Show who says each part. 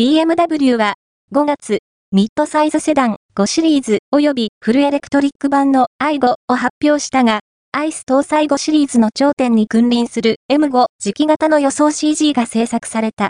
Speaker 1: BMW は5月、ミッドサイズセダン5シリーズ及びフルエレクトリック版の i5 を発表したが、アイス搭載5シリーズの頂点に君臨する M5 磁気型の予想 CG が制作された。